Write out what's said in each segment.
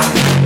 down.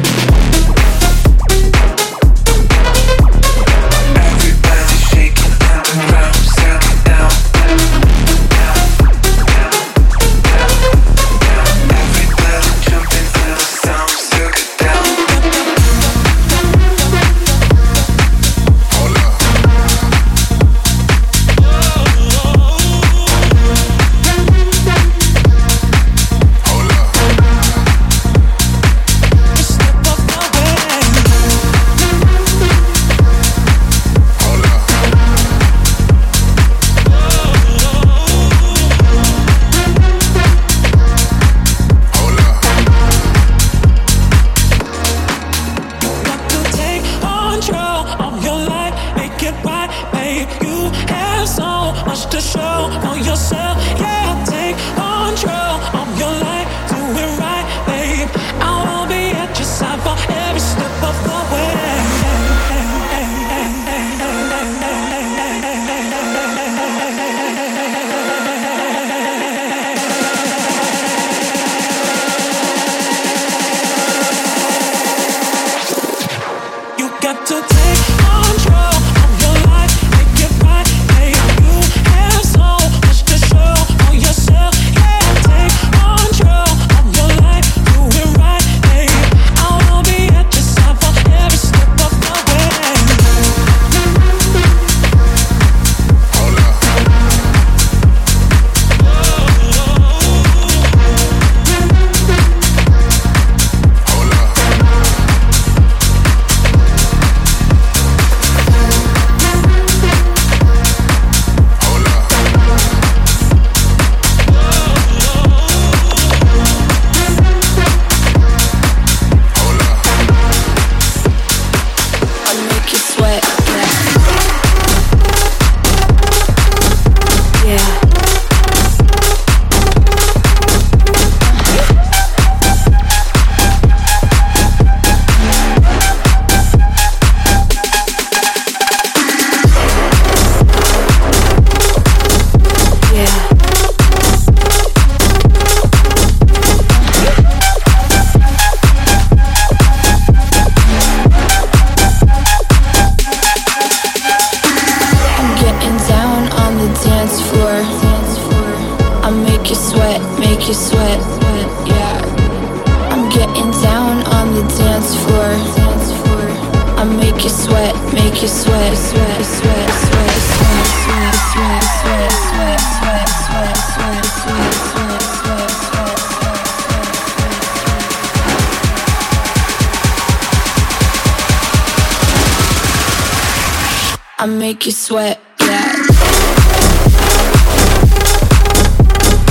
I make you sweat, yeah.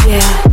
Yeah.